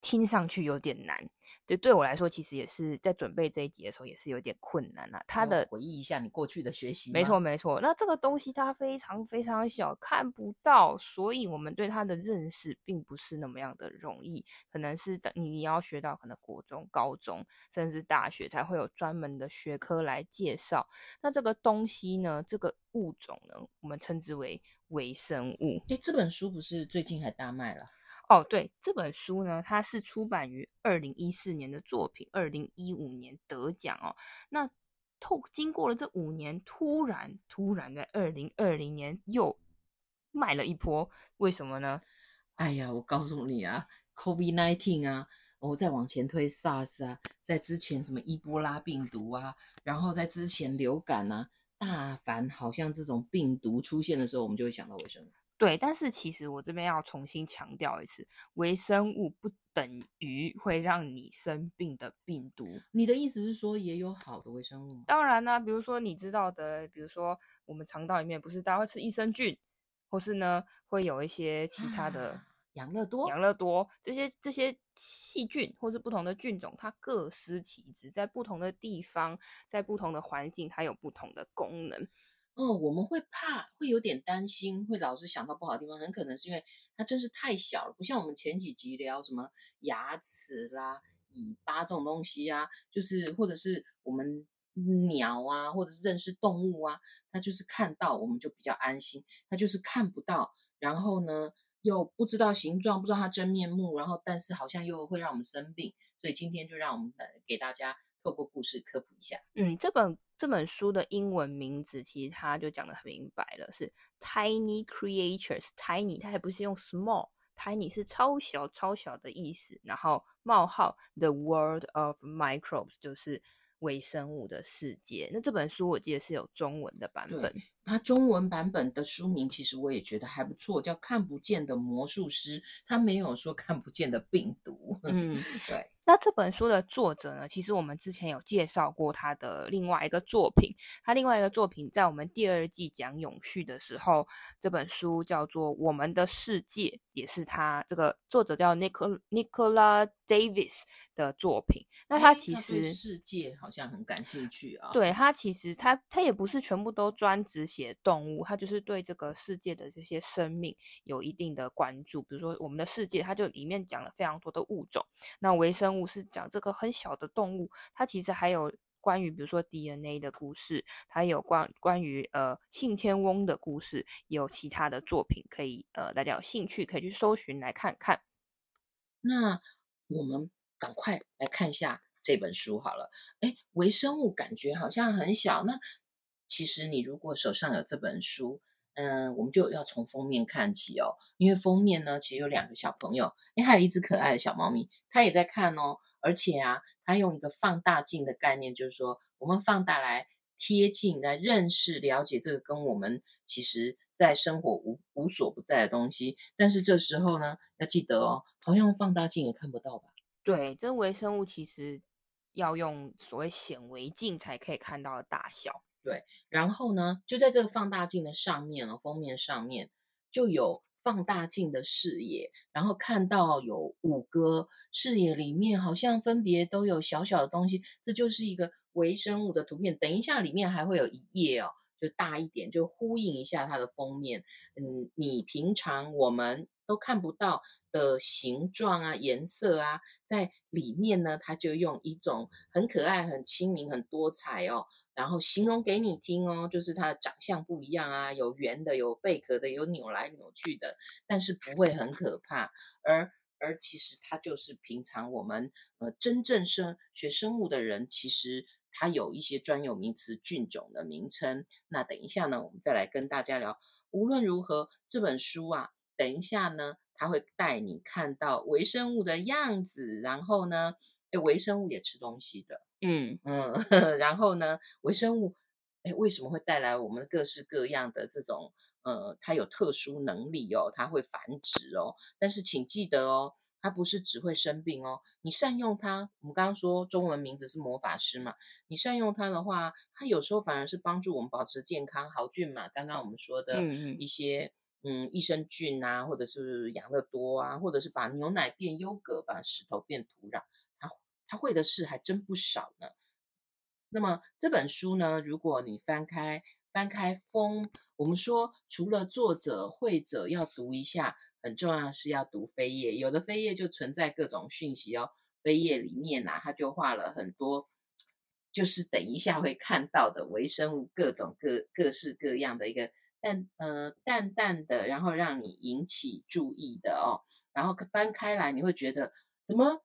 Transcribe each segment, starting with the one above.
听上去有点难，就对我来说，其实也是在准备这一集的时候，也是有点困难啊。他的回忆一下你过去的学习，没错没错。那这个东西它非常非常小，看不到，所以我们对它的认识并不是那么样的容易。可能是等你要学到可能国中、高中，甚至大学才会有专门的学科来介绍。那这个东西呢，这个物种呢，我们称之为微生物。诶，这本书不是最近还大卖了？哦，对，这本书呢，它是出版于二零一四年的作品，二零一五年得奖哦。那透经过了这五年，突然突然在二零二零年又卖了一波，为什么呢？哎呀，我告诉你啊，COVID-19 啊，我再往前推 SARS 啊，在之前什么伊波拉病毒啊，然后在之前流感啊，大凡好像这种病毒出现的时候，我们就会想到卫生。对，但是其实我这边要重新强调一次，微生物不等于会让你生病的病毒。你的意思是说，也有好的微生物吗？当然啦、啊，比如说你知道的，比如说我们肠道里面不是大家会吃益生菌，或是呢会有一些其他的养乐多、养乐多这些这些细菌或是不同的菌种，它各司其职，在不同的地方，在不同的环境，它有不同的功能。哦，我们会怕，会有点担心，会老是想到不好的地方，很可能是因为它真是太小了，不像我们前几集聊什么牙齿啦、尾巴这种东西啊，就是或者是我们鸟啊，或者是认识动物啊，它就是看到我们就比较安心，它就是看不到，然后呢又不知道形状，不知道它真面目，然后但是好像又会让我们生病，所以今天就让我们来给大家透过故事科普一下。嗯，这本。这本书的英文名字其实它就讲的很明白了，是 Tiny Creatures。Tiny 它还不是用 small，Tiny 是超小超小的意思。然后冒号 The World of Microbes 就是微生物的世界。那这本书我记得是有中文的版本，它中文版本的书名其实我也觉得还不错，叫《看不见的魔术师》，他没有说看不见的病毒。嗯，对。那这本书的作者呢？其实我们之前有介绍过他的另外一个作品。他另外一个作品在我们第二季讲永续的时候，这本书叫做《我们的世界》，也是他这个作者叫 Nicola Nicola Davis 的作品。那他其实他世界好像很感兴趣啊。对，他其实他他也不是全部都专职写动物，它就是对这个世界的这些生命有一定的关注。比如说《我们的世界》，它就里面讲了非常多的物种。那微生物。是讲这个很小的动物，它其实还有关于比如说 DNA 的故事，它有关关于呃信天翁的故事，有其他的作品可以呃大家有兴趣可以去搜寻来看看。那我们赶快来看一下这本书好了。哎，微生物感觉好像很小，那其实你如果手上有这本书。嗯，我们就要从封面看起哦，因为封面呢，其实有两个小朋友，哎，还有一只可爱的小猫咪，它也在看哦。而且啊，它用一个放大镜的概念，就是说，我们放大来贴近来认识、了解这个跟我们其实在生活无无所不在的东西。但是这时候呢，要记得哦，好像用放大镜也看不到吧？对，这微生物其实要用所谓显微镜才可以看到的大小。对，然后呢，就在这个放大镜的上面哦，封面上面就有放大镜的视野，然后看到有五个视野里面好像分别都有小小的东西，这就是一个微生物的图片。等一下里面还会有一页哦，就大一点，就呼应一下它的封面。嗯，你平常我们都看不到的形状啊、颜色啊，在里面呢，它就用一种很可爱、很亲民、很多彩哦。然后形容给你听哦，就是它的长相不一样啊，有圆的，有贝壳的，有扭来扭去的，但是不会很可怕。而而其实它就是平常我们呃真正生学生物的人，其实它有一些专有名词、菌种的名称。那等一下呢，我们再来跟大家聊。无论如何，这本书啊，等一下呢，它会带你看到微生物的样子，然后呢。哎，微生物也吃东西的，嗯嗯，然后呢，微生物，哎，为什么会带来我们各式各样的这种，呃，它有特殊能力哦，它会繁殖哦，但是请记得哦。它不是只会生病哦，你善用它，我们刚刚说中文名字是魔法师嘛，你善用它的话，它有时候反而是帮助我们保持健康，好菌嘛，刚刚我们说的一些嗯，嗯益生菌啊，或者是养乐多啊，或者是把牛奶变优格，把石头变土壤，他会的事还真不少呢。那么这本书呢，如果你翻开翻开封，我们说除了作者绘者要读一下。很重要的是要读扉页，有的扉页就存在各种讯息哦。扉页里面呐、啊，它就画了很多，就是等一下会看到的微生物，各种各各式各样的一个淡呃淡淡的，然后让你引起注意的哦。然后翻开来，你会觉得怎么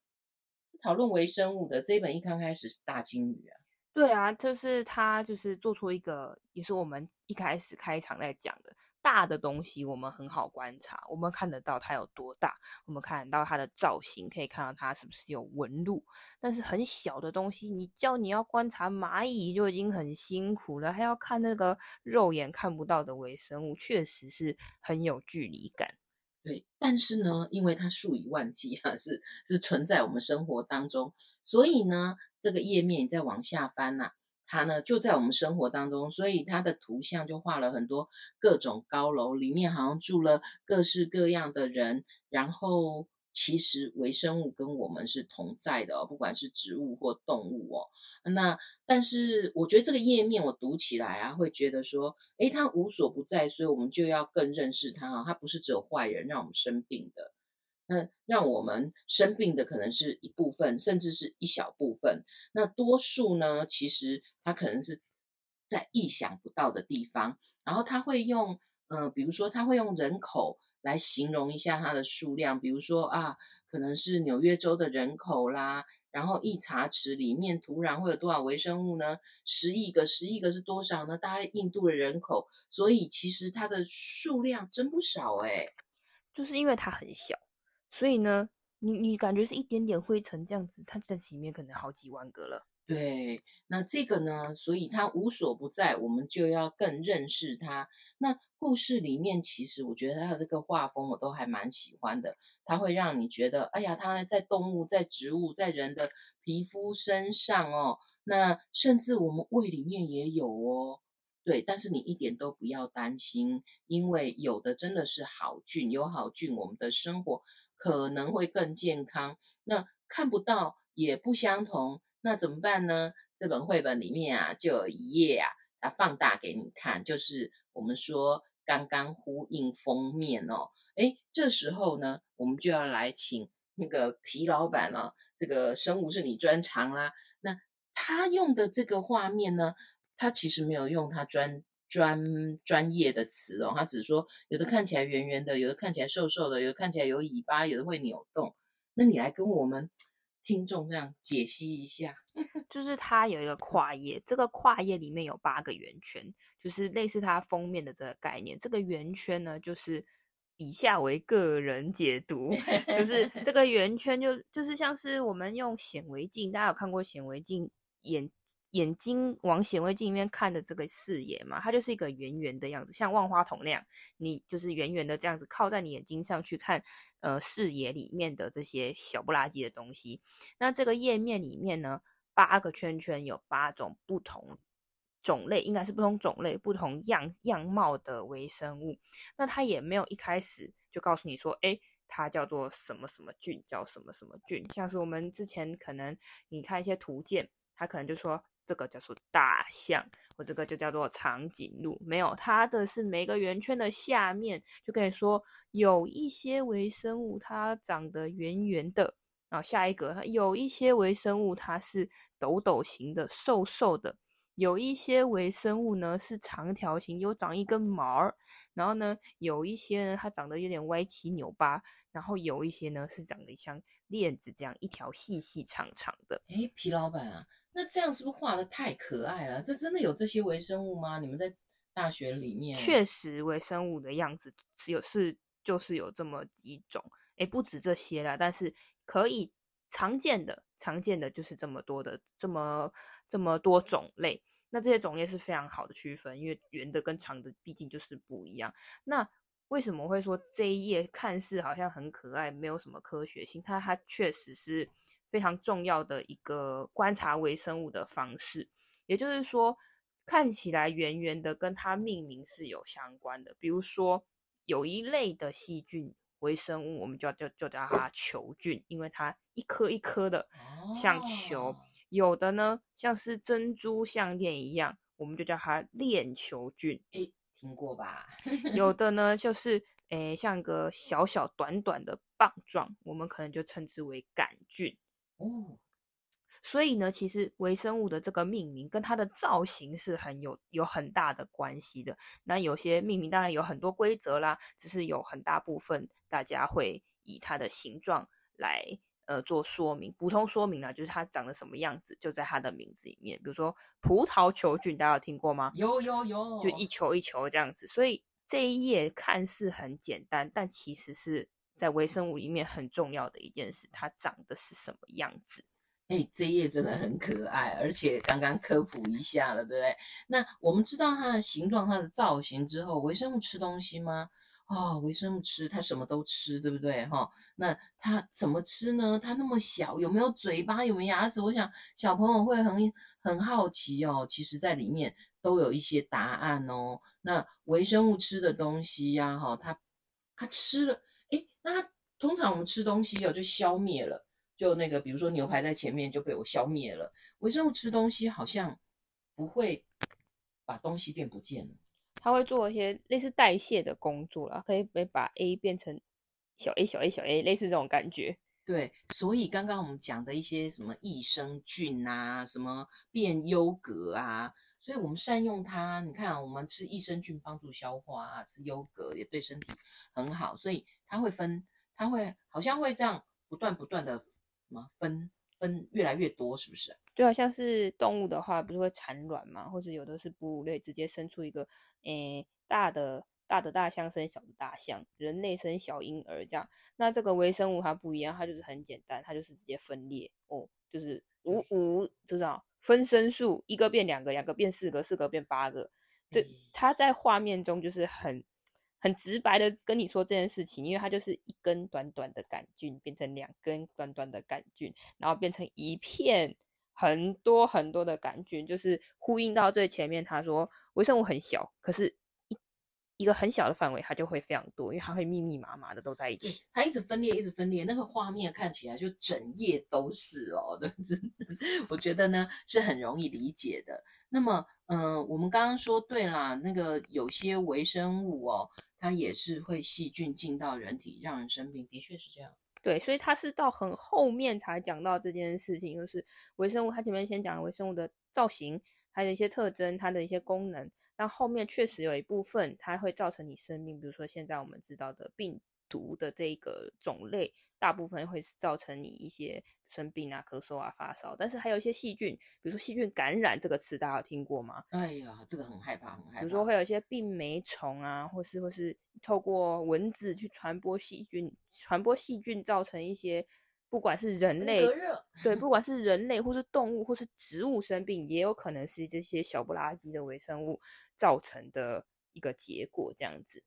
讨论微生物的这一本一刚开始是大鲸鱼啊？对啊，就是他就是做出一个，也是我们一开始开场在讲的。大的东西我们很好观察，我们看得到它有多大，我们看得到它的造型，可以看到它是不是有纹路。但是很小的东西，你叫你要观察蚂蚁就已经很辛苦了，还要看那个肉眼看不到的微生物，确实是很有距离感。对，但是呢，因为它数以万计啊，是是存在我们生活当中，所以呢，这个页面你再往下翻呐、它呢就在我们生活当中，所以它的图像就画了很多各种高楼，里面好像住了各式各样的人。然后其实微生物跟我们是同在的哦，不管是植物或动物哦。那但是我觉得这个页面我读起来啊，会觉得说，诶，它无所不在，所以我们就要更认识它啊。它不是只有坏人让我们生病的。那让我们生病的可能是一部分，甚至是一小部分。那多数呢，其实它可能是在意想不到的地方。然后他会用，呃，比如说他会用人口来形容一下它的数量，比如说啊，可能是纽约州的人口啦。然后一茶匙里面土壤会有多少微生物呢？十亿个，十亿个是多少呢？大概印度的人口，所以其实它的数量真不少诶，就是因为它很小。所以呢，你你感觉是一点点灰尘这样子，它在里面可能好几万个了。对，那这个呢，所以它无所不在，我们就要更认识它。那故事里面，其实我觉得它的这个画风我都还蛮喜欢的，它会让你觉得，哎呀，它在动物、在植物、在人的皮肤身上哦，那甚至我们胃里面也有哦。对，但是你一点都不要担心，因为有的真的是好菌，有好菌，我们的生活。可能会更健康，那看不到也不相同，那怎么办呢？这本绘本里面啊，就有一页啊，它放大给你看，就是我们说刚刚呼应封面哦。诶，这时候呢，我们就要来请那个皮老板了，啊，这个生物是你专长啦，那他用的这个画面呢，他其实没有用他专。专专业的词哦，他只是说有的看起来圆圆的，有的看起来瘦瘦的，有的看起来有尾巴，有的会扭动。那你来跟我们听众这样解析一下，就是它有一个跨页，这个跨页里面有八个圆圈，就是类似它封面的这个概念。这个圆圈呢，就是以下为个人解读，就是这个 圆圈就就是像是我们用显微镜，大家有看过显微镜眼。眼睛往显微镜里面看的这个视野嘛，它就是一个圆圆的样子，像万花筒那样，你就是圆圆的这样子靠在你眼睛上去看，呃，视野里面的这些小不拉几的东西。那这个页面里面呢，八个圈圈有八种不同种类，应该是不同种类、不同样样貌的微生物。那它也没有一开始就告诉你说，诶，它叫做什么什么菌，叫什么什么菌，像是我们之前可能你看一些图鉴，它可能就说。这个叫做大象，我这个就叫做长颈鹿。没有，它的是每个圆圈的下面就可以说有一些微生物，它长得圆圆的。然后下一个，它有一些微生物它是斗斗形的、瘦瘦的；有一些微生物呢是长条形，有长一根毛儿。然后呢，有一些呢它长得有点歪七扭八；然后有一些呢是长得像链子这样一条细细长长的。哎，皮老板啊。那这样是不是画的太可爱了？这真的有这些微生物吗？你们在大学里面确实微生物的样子只有是就是有这么几种，哎，不止这些啦，但是可以常见的常见的就是这么多的这么这么多种类。那这些种类是非常好的区分，因为圆的跟长的毕竟就是不一样。那为什么会说这一页看似好像很可爱，没有什么科学性？它它确实是非常重要的一个观察微生物的方式。也就是说，看起来圆圆的，跟它命名是有相关的。比如说，有一类的细菌微生物，我们就叫就叫它球菌，因为它一颗一颗的像球。Oh. 有的呢，像是珍珠项链一样，我们就叫它链球菌。听过吧？有的呢，就是诶、欸，像个小小短短的棒状，我们可能就称之为杆菌。哦，所以呢，其实微生物的这个命名跟它的造型是很有有很大的关系的。那有些命名当然有很多规则啦，只是有很大部分大家会以它的形状来。呃，做说明，补充说明呢，就是它长得什么样子，就在它的名字里面。比如说葡萄球菌，大家有听过吗？有有有，就一球一球这样子。所以这一页看似很简单，但其实是在微生物里面很重要的一件事。它长得是什么样子？哎、欸，这一页真的很可爱，而且刚刚科普一下了，对不对？那我们知道它的形状、它的造型之后，微生物吃东西吗？哦，微生物吃，它什么都吃，对不对？哈、哦，那它怎么吃呢？它那么小，有没有嘴巴？有没有牙齿？我想小朋友会很很好奇哦。其实，在里面都有一些答案哦。那微生物吃的东西呀，哈，它它吃了，诶，那它通常我们吃东西哦，就消灭了，就那个，比如说牛排在前面就被我消灭了。微生物吃东西好像不会把东西变不见了。它会做一些类似代谢的工作啦，可以把 A 变成小 a 小 a 小 a，类似这种感觉。对，所以刚刚我们讲的一些什么益生菌啊，什么变优格啊，所以我们善用它。你看，我们吃益生菌帮助消化啊，吃优格也对身体很好。所以它会分，它会好像会这样不断不断的什么分分越来越多，是不是？就好像是动物的话，不是会产卵嘛，或者有的是哺乳类，直接生出一个，诶、欸，大的大的大象生小的大象，人类生小婴儿这样。那这个微生物它不一样，它就是很简单，它就是直接分裂哦，就是五五知道分身术，一个变两个，两个变四个，四个变八个。这它在画面中就是很很直白的跟你说这件事情，因为它就是一根短短的杆菌变成两根短短的杆菌，然后变成一片。很多很多的杆菌，就是呼应到最前面，他说微生物很小，可是一一个很小的范围，它就会非常多，因为它会密密麻麻的都在一起，它一直分裂，一直分裂，那个画面看起来就整页都是哦，真的，我觉得呢是很容易理解的。那么，嗯、呃，我们刚刚说对啦，那个有些微生物哦，它也是会细菌进到人体，让人生病，的确是这样。对，所以它是到很后面才讲到这件事情，就是微生物，它前面先讲了微生物的造型，它的一些特征，它的一些功能，但后面确实有一部分它会造成你生病，比如说现在我们知道的病。毒的这个种类，大部分会造成你一些生病啊、咳嗽啊、发烧，但是还有一些细菌，比如说细菌感染这个词，大家有听过吗？哎呀，这个很害怕，很害怕。比如说会有一些病媒虫啊，或是或是透过蚊子去传播细菌，传播细菌造成一些，不管是人类，对，不 管是人类或是动物或是植物生病，也有可能是这些小不拉几的微生物造成的一个结果，这样子。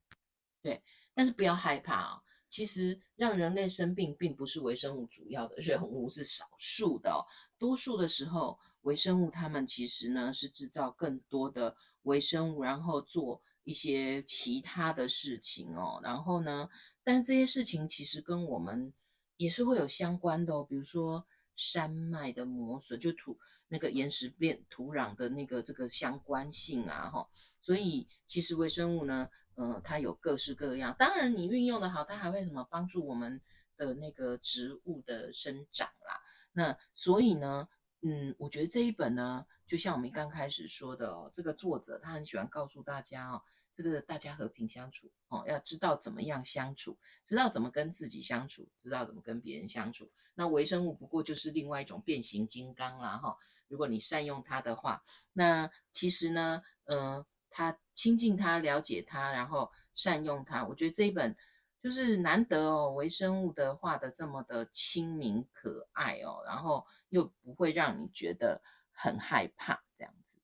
对。但是不要害怕哦，其实让人类生病并不是微生物主要的任务，是少数的。多数的时候，微生物它们其实呢是制造更多的微生物，然后做一些其他的事情哦。然后呢，但这些事情其实跟我们也是会有相关的哦。比如说山脉的磨损，就土那个岩石变土壤的那个这个相关性啊，哈。所以其实微生物呢。呃，它有各式各样，当然你运用的好，它还会什么帮助我们的那个植物的生长啦。那所以呢，嗯，我觉得这一本呢，就像我们刚开始说的哦，这个作者他很喜欢告诉大家哦，这个大家和平相处哦，要知道怎么样相处，知道怎么跟自己相处，知道怎么跟别人相处。那微生物不过就是另外一种变形金刚啦哈。如果你善用它的话，那其实呢，嗯、他亲近他，了解他，然后善用他。我觉得这一本就是难得哦，微生物的画的这么的亲民可爱哦，然后又不会让你觉得很害怕这样子。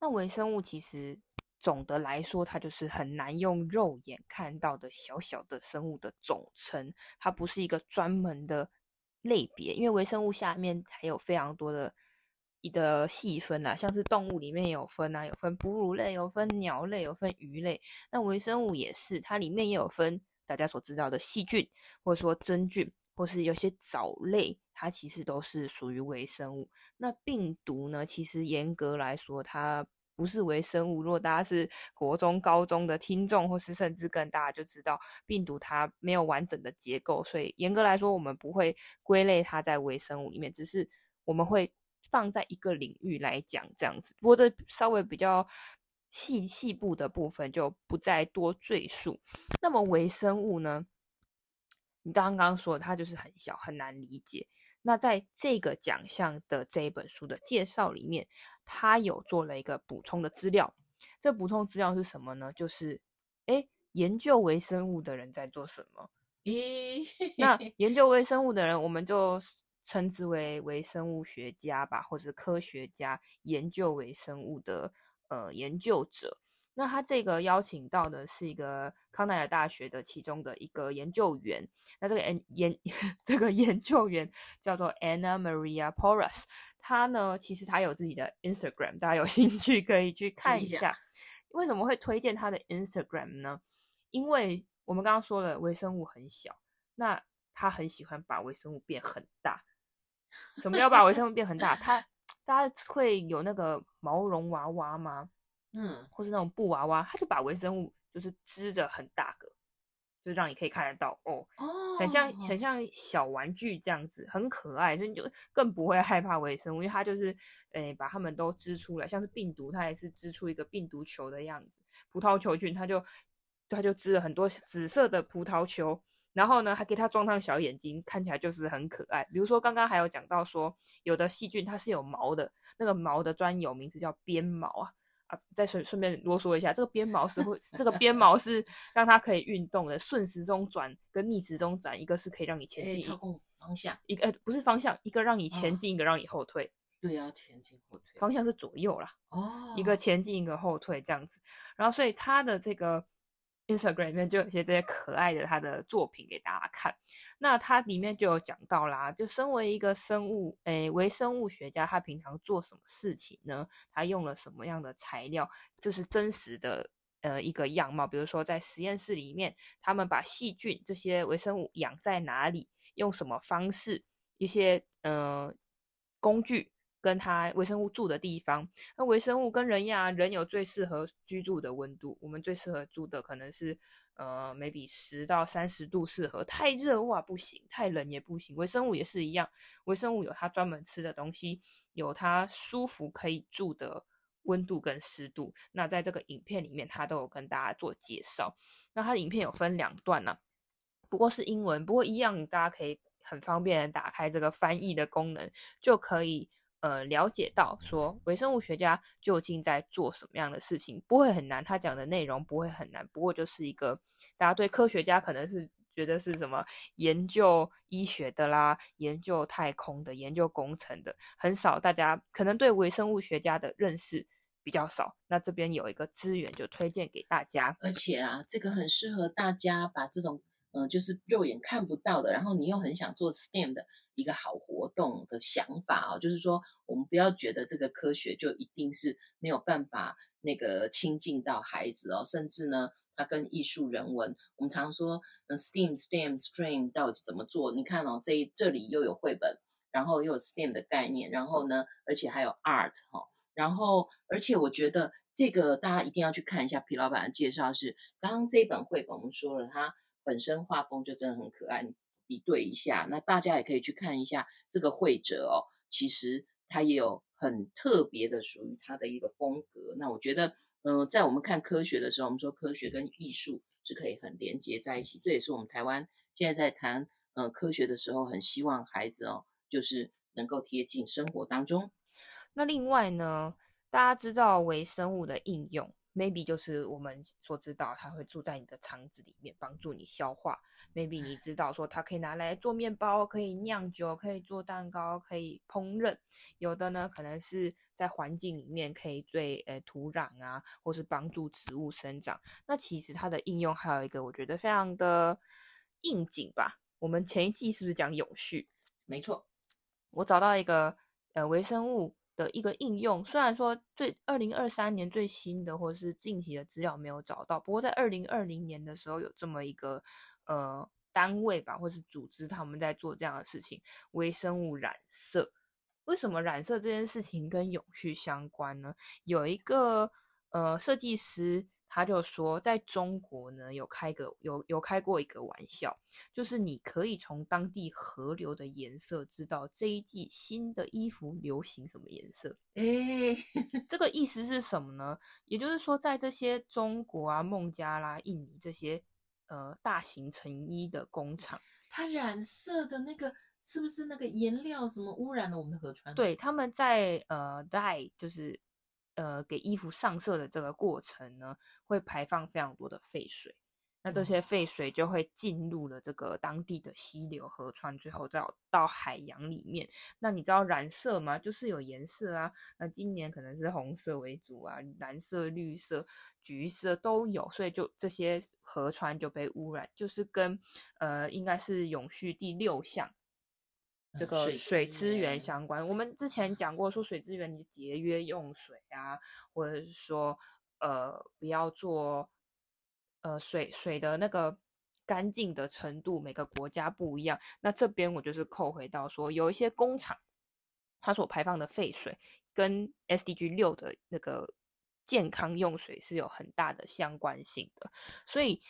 那微生物其实总的来说，它就是很难用肉眼看到的小小的生物的总称，它不是一个专门的类别，因为微生物下面还有非常多的的细分啊，像是动物里面有分啊，有分哺乳类，有分鸟类，有分鱼类，那微生物也是，它里面也有分。大家所知道的细菌，或者说真菌，或是有些藻类，它其实都是属于微生物。那病毒呢？其实严格来说，它不是微生物。如果大家是国中、高中的听众，或是甚至更大，就知道病毒它没有完整的结构，所以严格来说，我们不会归类它在微生物里面，只是我们会放在一个领域来讲这样子。不过这稍微比较。细细部的部分就不再多赘述。那么微生物呢？你刚刚说它就是很小，很难理解。那在这个奖项的这一本书的介绍里面，它有做了一个补充的资料。这补充资料是什么呢？就是，诶，研究微生物的人在做什么？咦，那研究微生物的人，我们就称之为微生物学家吧，或者科学家，研究微生物的。呃，研究者，那他这个邀请到的是一个康奈尔大学的其中的一个研究员。那这个研研 这个研究员叫做 Anna Maria Porras，他呢其实他有自己的 Instagram，大家有兴趣可以去看一下。为什么会推荐他的 Instagram 呢？因为我们刚刚说了微生物很小，那他很喜欢把微生物变很大。什么叫把微生物变很大？他大家会有那个毛绒娃娃吗？嗯，或是那种布娃娃，他就把微生物就是织着很大个，就让你可以看得到哦，哦，很像很像小玩具这样子，很可爱，所以你就更不会害怕微生物，因为它就是诶、欸、把它们都织出来，像是病毒，它也是织出一个病毒球的样子，葡萄球菌，它就它就织了很多紫色的葡萄球。然后呢，还给它装上小眼睛，看起来就是很可爱。比如说，刚刚还有讲到说，有的细菌它是有毛的，那个毛的专有名词叫鞭毛啊啊！再顺顺便啰嗦一下，这个鞭毛是会，这个鞭毛是让它可以运动的，顺时钟转跟逆时钟转，一个是可以让你前进，操控方向，一个不是方向，一个让你前进，哦、一个让你后退。对啊，前进后退，方向是左右啦。哦，一个前进，一个后退这样子。然后，所以它的这个。Instagram 里面就有一些这些可爱的他的作品给大家看，那他里面就有讲到啦，就身为一个生物，诶，微生物学家，他平常做什么事情呢？他用了什么样的材料？这是真实的，呃，一个样貌。比如说在实验室里面，他们把细菌这些微生物养在哪里？用什么方式？一些呃工具。跟它微生物住的地方，那微生物跟人一样，人有最适合居住的温度，我们最适合住的可能是呃，maybe 十到三十度适合，太热哇不行，太冷也不行。微生物也是一样，微生物有它专门吃的东西，有它舒服可以住的温度跟湿度。那在这个影片里面，它都有跟大家做介绍。那它的影片有分两段呢、啊，不过是英文，不过一样，大家可以很方便的打开这个翻译的功能，就可以。呃，了解到说微生物学家究竟在做什么样的事情，不会很难。他讲的内容不会很难，不过就是一个大家对科学家可能是觉得是什么研究医学的啦，研究太空的，研究工程的，很少。大家可能对微生物学家的认识比较少。那这边有一个资源就推荐给大家，而且啊，这个很适合大家把这种、呃，就是肉眼看不到的，然后你又很想做 STEM 的。一个好活动的想法哦，就是说，我们不要觉得这个科学就一定是没有办法那个亲近到孩子哦，甚至呢，它跟艺术人文，我们常说，嗯，STEAM、STEAM、STREAM 到底怎么做？你看哦，这这里又有绘本，然后又有 STEM 的概念，然后呢，而且还有 art 哈，然后而且我觉得这个大家一定要去看一下皮老板的介绍，是刚刚这本绘本我们说了，它本身画风就真的很可爱。比对一下，那大家也可以去看一下这个绘者哦。其实他也有很特别的属于他的一个风格。那我觉得，嗯、在我们看科学的时候，我们说科学跟艺术是可以很连接在一起。这也是我们台湾现在在谈呃科学的时候，很希望孩子哦，就是能够贴近生活当中。那另外呢，大家知道微生物的应用，maybe 就是我们所知道，它会住在你的肠子里面，帮助你消化。maybe 你知道说它可以拿来做面包，可以酿酒，可以做蛋糕，可以烹饪。有的呢，可能是在环境里面可以对呃土壤啊，或是帮助植物生长。那其实它的应用还有一个，我觉得非常的应景吧。我们前一季是不是讲永续？没错，我找到一个呃微生物。的一个应用，虽然说最二零二三年最新的或者是近期的资料没有找到，不过在二零二零年的时候有这么一个呃单位吧，或是组织，他们在做这样的事情，微生物染色。为什么染色这件事情跟永续相关呢？有一个呃设计师。他就说，在中国呢，有开个有有开过一个玩笑，就是你可以从当地河流的颜色知道这一季新的衣服流行什么颜色。诶，这个意思是什么呢？也就是说，在这些中国啊、孟加拉、印尼这些呃大型成衣的工厂，它染色的那个是不是那个颜料什么污染了我们的河川？对，他们在呃 dye 就是。呃，给衣服上色的这个过程呢，会排放非常多的废水，那这些废水就会进入了这个当地的溪流、河川，最后到到海洋里面。那你知道染色吗？就是有颜色啊，那今年可能是红色为主啊，蓝色、绿色、橘色都有，所以就这些河川就被污染，就是跟呃，应该是永续第六项。这个水资源相关，我们之前讲过，说水资源你节约用水啊，或者是说呃不要做呃水水的那个干净的程度，每个国家不一样。那这边我就是扣回到说，有一些工厂它所排放的废水跟 SDG 六的那个健康用水是有很大的相关性的，所以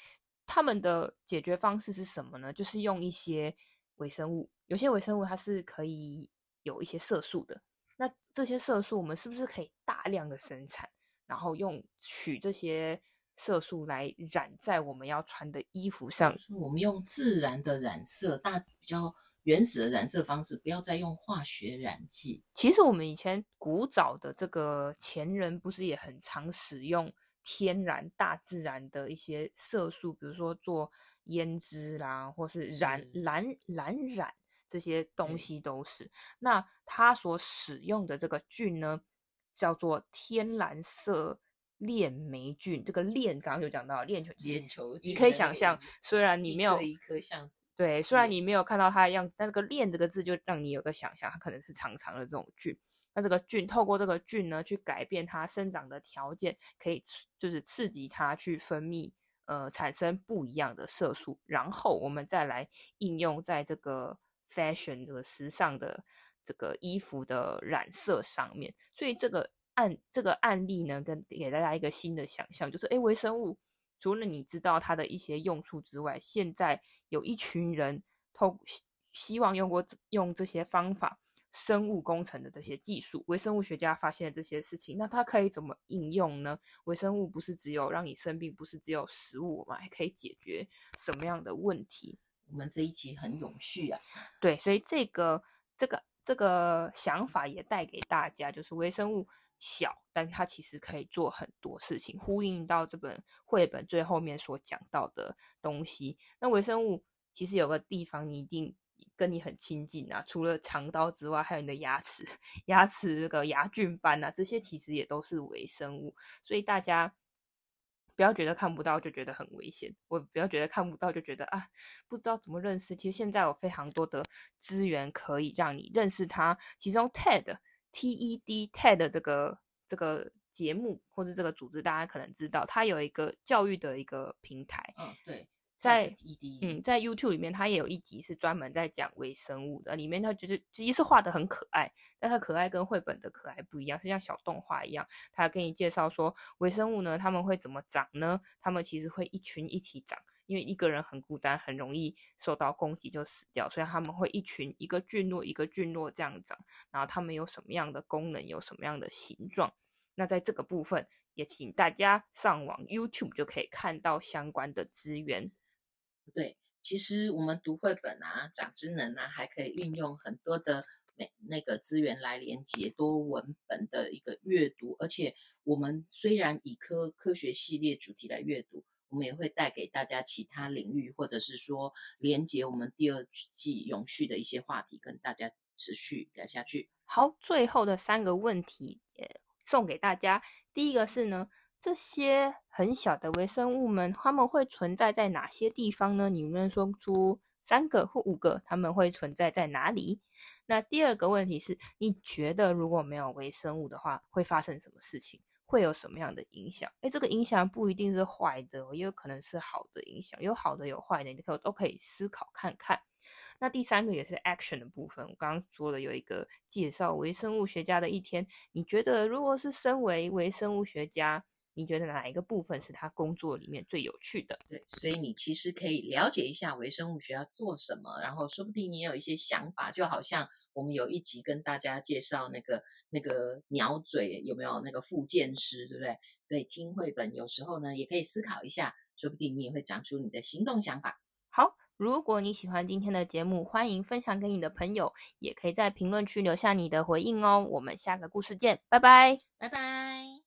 他们的解决方式是什么呢？就是用一些微生物。有些微生物它是可以有一些色素的，那这些色素我们是不是可以大量的生产，然后用取这些色素来染在我们要穿的衣服上？我们用自然的染色，大比较原始的染色方式，不要再用化学染剂。其实我们以前古早的这个前人不是也很常使用天然大自然的一些色素，比如说做胭脂啦，或是染蓝蓝染。这些东西都是，那它所使用的这个菌呢，叫做天蓝色链霉菌。这个链刚刚有讲到链球，链球菌，你可以想象，虽然你没有一颗像，对，虽然你没有看到它的样子，但这个链这个字就让你有个想象，它可能是长长的这种菌。那这个菌透过这个菌呢，去改变它生长的条件，可以就是刺激它去分泌，呃，产生不一样的色素，然后我们再来应用在这个。fashion 这个时尚的这个衣服的染色上面，所以这个案这个案例呢，跟给大家一个新的想象，就是诶，微生物除了你知道它的一些用处之外，现在有一群人透希望用过用这些方法，生物工程的这些技术，微生物学家发现的这些事情，那它可以怎么应用呢？微生物不是只有让你生病，不是只有食物，我们还可以解决什么样的问题？我们这一期很永续啊，对，所以这个这个这个想法也带给大家，就是微生物小，但它其实可以做很多事情，呼应到这本绘本最后面所讲到的东西。那微生物其实有个地方你一定跟你很亲近啊，除了肠道之外，还有你的牙齿，牙齿这个牙菌斑啊，这些其实也都是微生物，所以大家。不要觉得看不到就觉得很危险，我不要觉得看不到就觉得啊，不知道怎么认识。其实现在有非常多的资源可以让你认识它。其中 TED T E D TED 这个这个节目或者这个组织，大家可能知道，它有一个教育的一个平台。嗯，对。在嗯，在 YouTube 里面，它也有一集是专门在讲微生物的。里面它就是其实是画的很可爱，但它可爱跟绘本的可爱不一样，是像小动画一样。它跟你介绍说微生物呢，他们会怎么长呢？他们其实会一群一起长，因为一个人很孤单，很容易受到攻击就死掉，所以他们会一群一个菌落一个菌落这样长。然后他们有什么样的功能，有什么样的形状？那在这个部分，也请大家上网 YouTube 就可以看到相关的资源。对，其实我们读绘本啊，长知能啊，还可以运用很多的每那个资源来连接多文本的一个阅读，而且我们虽然以科科学系列主题来阅读，我们也会带给大家其他领域，或者是说连接我们第二季永续的一些话题，跟大家持续聊下去。好，最后的三个问题也送给大家。第一个是呢，这些很小的微生物们，它们会存在在哪些地方呢？你能不能说出三个或五个，它们会存在在哪里？那第二个问题是，你觉得如果没有微生物的话，会发生什么事情？会有什么样的影响？诶，这个影响不一定是坏的，也有可能是好的影响，有好的有坏的，你可都可以思考看看。那第三个也是 action 的部分，我刚刚说了有一个介绍微生物学家的一天，你觉得如果是身为微生物学家，你觉得哪一个部分是他工作里面最有趣的？对，所以你其实可以了解一下微生物学要做什么，然后说不定你也有一些想法，就好像我们有一集跟大家介绍那个那个鸟嘴有没有那个复健师，对不对？所以听绘本有时候呢也可以思考一下，说不定你也会长出你的行动想法。好。如果你喜欢今天的节目，欢迎分享给你的朋友，也可以在评论区留下你的回应哦。我们下个故事见，拜拜，拜拜。